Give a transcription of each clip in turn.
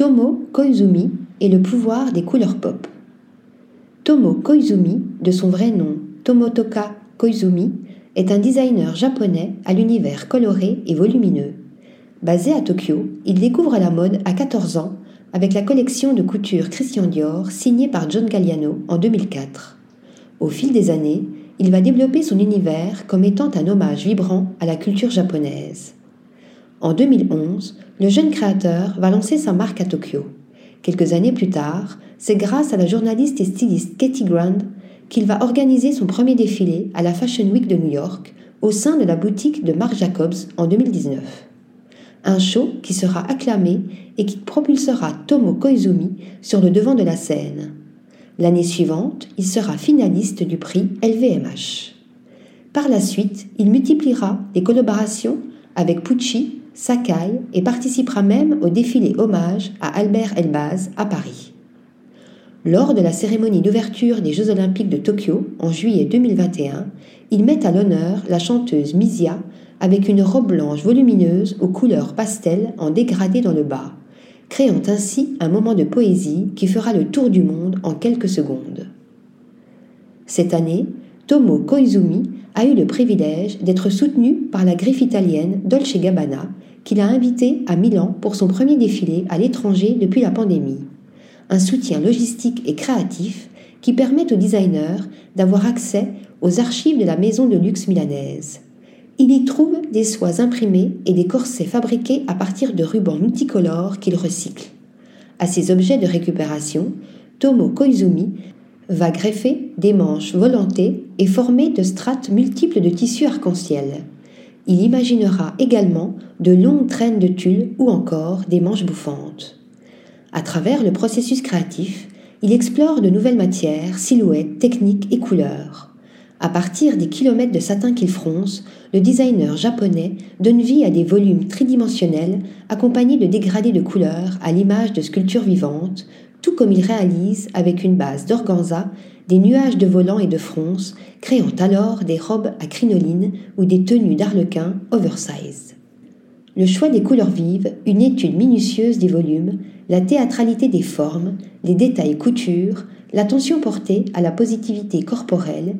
Tomo Koizumi et le pouvoir des couleurs pop. Tomo Koizumi, de son vrai nom Tomotoka Koizumi, est un designer japonais à l'univers coloré et volumineux. Basé à Tokyo, il découvre la mode à 14 ans avec la collection de couture Christian Dior signée par John Galliano en 2004. Au fil des années, il va développer son univers comme étant un hommage vibrant à la culture japonaise. En 2011, le jeune créateur va lancer sa marque à Tokyo. Quelques années plus tard, c'est grâce à la journaliste et styliste Katie Grand qu'il va organiser son premier défilé à la Fashion Week de New York au sein de la boutique de Marc Jacobs en 2019. Un show qui sera acclamé et qui propulsera Tomo Koizumi sur le devant de la scène. L'année suivante, il sera finaliste du prix LVMH. Par la suite, il multipliera les collaborations avec Pucci, Sakai et participera même au défilé hommage à Albert Elbaz à Paris. Lors de la cérémonie d'ouverture des Jeux olympiques de Tokyo en juillet 2021, il met à l'honneur la chanteuse Misia avec une robe blanche volumineuse aux couleurs pastel en dégradé dans le bas, créant ainsi un moment de poésie qui fera le tour du monde en quelques secondes. Cette année, Tomo Koizumi a eu le privilège d'être soutenu par la griffe italienne Dolce Gabbana, qu'il a invité à Milan pour son premier défilé à l'étranger depuis la pandémie. Un soutien logistique et créatif qui permet aux designers d'avoir accès aux archives de la maison de luxe milanaise. Il y trouve des soies imprimées et des corsets fabriqués à partir de rubans multicolores qu'il recycle. À ces objets de récupération, Tomo Koizumi va greffer des manches volantées et former de strates multiples de tissus arc-en-ciel. Il imaginera également de longues traînes de tulle ou encore des manches bouffantes. À travers le processus créatif, il explore de nouvelles matières, silhouettes, techniques et couleurs. À partir des kilomètres de satin qu'il fronce, le designer japonais donne vie à des volumes tridimensionnels accompagnés de dégradés de couleurs à l'image de sculptures vivantes, tout comme il réalise avec une base d'organza des nuages de volants et de fronces, créant alors des robes à crinoline ou des tenues d'arlequin oversize. Le choix des couleurs vives, une étude minutieuse des volumes, la théâtralité des formes, les détails couture, l'attention portée à la positivité corporelle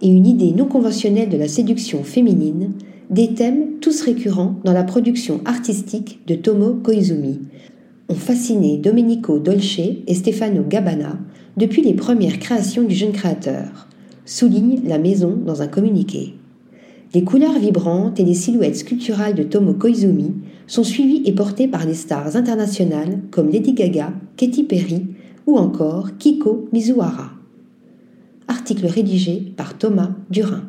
et une idée non conventionnelle de la séduction féminine, des thèmes tous récurrents dans la production artistique de Tomo Koizumi, ont fasciné Domenico Dolce et Stefano Gabbana depuis les premières créations du jeune créateur, souligne la maison dans un communiqué. Les couleurs vibrantes et les silhouettes sculpturales de Tomo Koizumi sont suivies et portées par des stars internationales comme Lady Gaga, Katy Perry ou encore Kiko Mizuhara. Article rédigé par Thomas Durin.